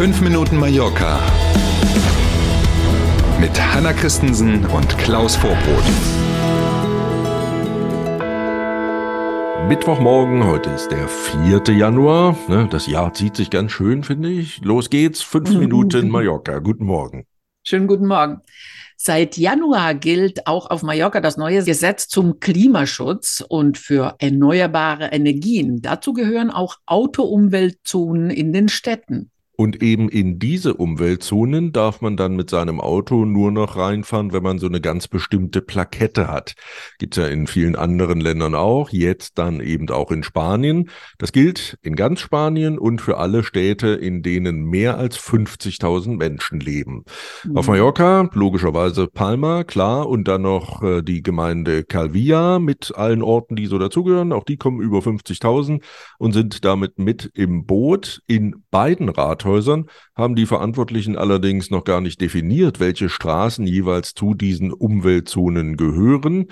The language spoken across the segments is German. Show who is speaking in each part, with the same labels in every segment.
Speaker 1: 5 Minuten Mallorca mit Hanna Christensen und Klaus Vorbrot.
Speaker 2: Mittwochmorgen, heute ist der 4. Januar. Ne, das Jahr zieht sich ganz schön, finde ich. Los geht's, fünf Minuten Mallorca. Guten Morgen.
Speaker 3: Schönen guten Morgen. Seit Januar gilt auch auf Mallorca das neue Gesetz zum Klimaschutz und für erneuerbare Energien. Dazu gehören auch Autoumweltzonen in den Städten.
Speaker 2: Und eben in diese Umweltzonen darf man dann mit seinem Auto nur noch reinfahren, wenn man so eine ganz bestimmte Plakette hat. Gibt's ja in vielen anderen Ländern auch, jetzt dann eben auch in Spanien. Das gilt in ganz Spanien und für alle Städte, in denen mehr als 50.000 Menschen leben. Mhm. Auf Mallorca, logischerweise Palma, klar, und dann noch äh, die Gemeinde Calvia mit allen Orten, die so dazugehören. Auch die kommen über 50.000 und sind damit mit im Boot in beiden Rathäusern Rathäusern haben die Verantwortlichen allerdings noch gar nicht definiert, welche Straßen jeweils zu diesen Umweltzonen gehören.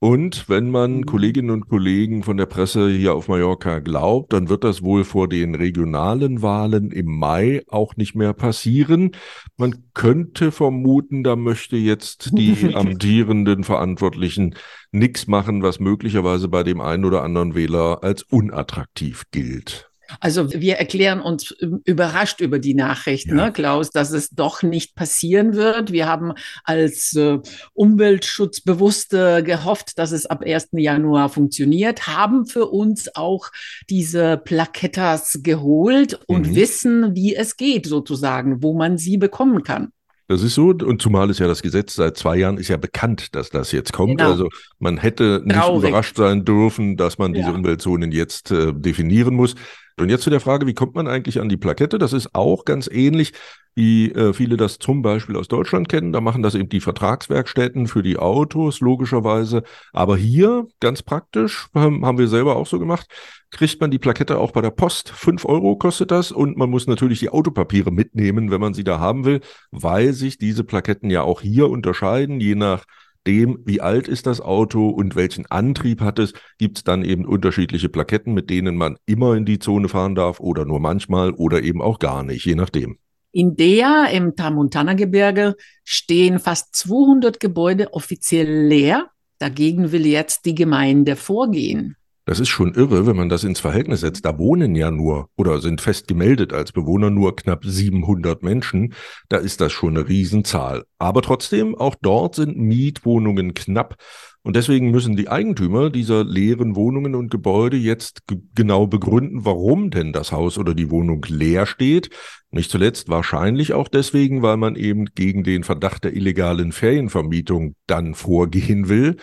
Speaker 2: Und wenn man mhm. Kolleginnen und Kollegen von der Presse hier auf Mallorca glaubt, dann wird das wohl vor den regionalen Wahlen im Mai auch nicht mehr passieren. Man könnte vermuten, da möchte jetzt die amtierenden Verantwortlichen nichts machen, was möglicherweise bei dem einen oder anderen Wähler als unattraktiv gilt.
Speaker 3: Also wir erklären uns überrascht über die Nachricht, ja. ne, Klaus, dass es doch nicht passieren wird. Wir haben als äh, Umweltschutzbewusste gehofft, dass es ab 1. Januar funktioniert, haben für uns auch diese Plakettas geholt und mhm. wissen, wie es geht sozusagen, wo man sie bekommen kann.
Speaker 2: Das ist so, und zumal ist ja das Gesetz seit zwei Jahren ist ja bekannt, dass das jetzt kommt. Genau. Also man hätte nicht Traurig. überrascht sein dürfen, dass man diese ja. Umweltzonen jetzt äh, definieren muss. Und jetzt zu der Frage, wie kommt man eigentlich an die Plakette? Das ist auch ganz ähnlich, wie äh, viele das zum Beispiel aus Deutschland kennen. Da machen das eben die Vertragswerkstätten für die Autos, logischerweise. Aber hier, ganz praktisch, haben, haben wir selber auch so gemacht, kriegt man die Plakette auch bei der Post. Fünf Euro kostet das und man muss natürlich die Autopapiere mitnehmen, wenn man sie da haben will, weil sich diese Plaketten ja auch hier unterscheiden, je nach dem, wie alt ist das Auto und welchen Antrieb hat es, gibt es dann eben unterschiedliche Plaketten, mit denen man immer in die Zone fahren darf oder nur manchmal oder eben auch gar nicht, je nachdem.
Speaker 3: In der im Tramontana-Gebirge stehen fast 200 Gebäude offiziell leer. Dagegen will jetzt die Gemeinde vorgehen.
Speaker 2: Das ist schon irre, wenn man das ins Verhältnis setzt. Da wohnen ja nur oder sind fest gemeldet als Bewohner nur knapp 700 Menschen. Da ist das schon eine Riesenzahl. Aber trotzdem, auch dort sind Mietwohnungen knapp. Und deswegen müssen die Eigentümer dieser leeren Wohnungen und Gebäude jetzt genau begründen, warum denn das Haus oder die Wohnung leer steht. Nicht zuletzt wahrscheinlich auch deswegen, weil man eben gegen den Verdacht der illegalen Ferienvermietung dann vorgehen will.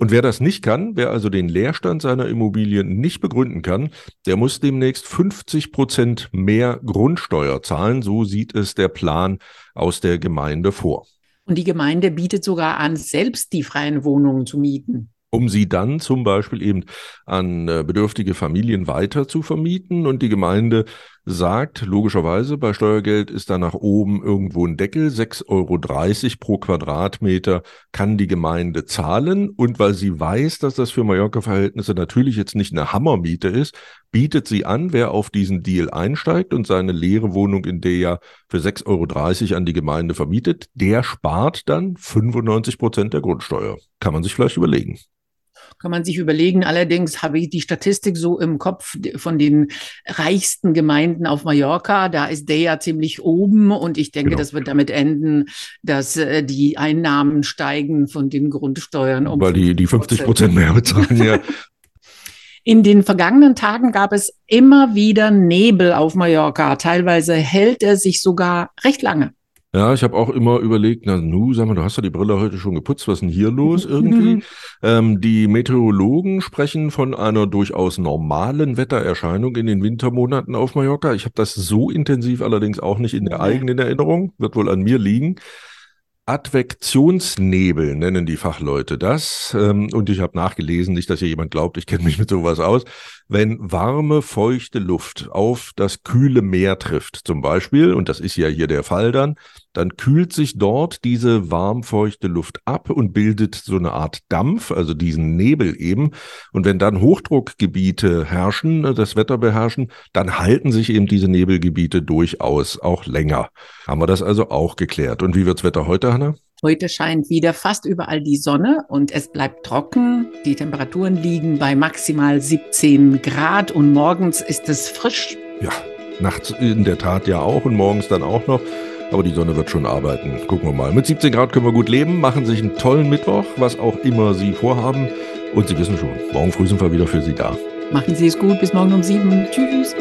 Speaker 2: Und wer das nicht kann, wer also den Leerstand seiner Immobilien nicht begründen kann, der muss demnächst 50 Prozent mehr Grundsteuer zahlen. So sieht es der Plan aus der Gemeinde vor.
Speaker 3: Und die Gemeinde bietet sogar an, selbst die freien Wohnungen zu mieten
Speaker 2: um sie dann zum Beispiel eben an äh, bedürftige Familien weiter zu vermieten. Und die Gemeinde sagt, logischerweise, bei Steuergeld ist da nach oben irgendwo ein Deckel, 6,30 Euro pro Quadratmeter kann die Gemeinde zahlen. Und weil sie weiß, dass das für Mallorca-Verhältnisse natürlich jetzt nicht eine Hammermiete ist, bietet sie an, wer auf diesen Deal einsteigt und seine leere Wohnung in der ja für 6,30 Euro an die Gemeinde vermietet, der spart dann 95 Prozent der Grundsteuer. Kann man sich vielleicht überlegen
Speaker 3: kann man sich überlegen. Allerdings habe ich die Statistik so im Kopf von den reichsten Gemeinden auf Mallorca. Da ist der ja ziemlich oben und ich denke, genau. das wird damit enden, dass äh, die Einnahmen steigen von den Grundsteuern.
Speaker 2: Um Weil die, die 50 Prozent mehr bezahlen, ja.
Speaker 3: In den vergangenen Tagen gab es immer wieder Nebel auf Mallorca. Teilweise hält er sich sogar recht lange.
Speaker 2: Ja, ich habe auch immer überlegt, na nu, sag mal, du hast ja die Brille heute schon geputzt, was ist denn hier los irgendwie? Ähm, die Meteorologen sprechen von einer durchaus normalen Wettererscheinung in den Wintermonaten auf Mallorca. Ich habe das so intensiv allerdings auch nicht in der eigenen Erinnerung, wird wohl an mir liegen. Advektionsnebel nennen die Fachleute das. Ähm, und ich habe nachgelesen, nicht, dass hier jemand glaubt, ich kenne mich mit sowas aus. Wenn warme, feuchte Luft auf das kühle Meer trifft, zum Beispiel, und das ist ja hier der Fall dann, dann kühlt sich dort diese warmfeuchte Luft ab und bildet so eine Art Dampf, also diesen Nebel eben. Und wenn dann Hochdruckgebiete herrschen, äh, das Wetter beherrschen, dann halten sich eben diese Nebelgebiete durchaus auch länger. Haben wir das also auch geklärt. Und wie wird's Wetter heute, Hanna?
Speaker 3: Heute scheint wieder fast überall die Sonne und es bleibt trocken. Die Temperaturen liegen bei maximal 17 Grad und morgens ist es frisch.
Speaker 2: Ja, nachts in der Tat ja auch und morgens dann auch noch. Aber die Sonne wird schon arbeiten. Gucken wir mal. Mit 17 Grad können wir gut leben, machen sich einen tollen Mittwoch, was auch immer Sie vorhaben. Und Sie wissen schon, morgen früh sind wir wieder für Sie da.
Speaker 3: Machen Sie es gut. Bis morgen um sieben. Tschüss.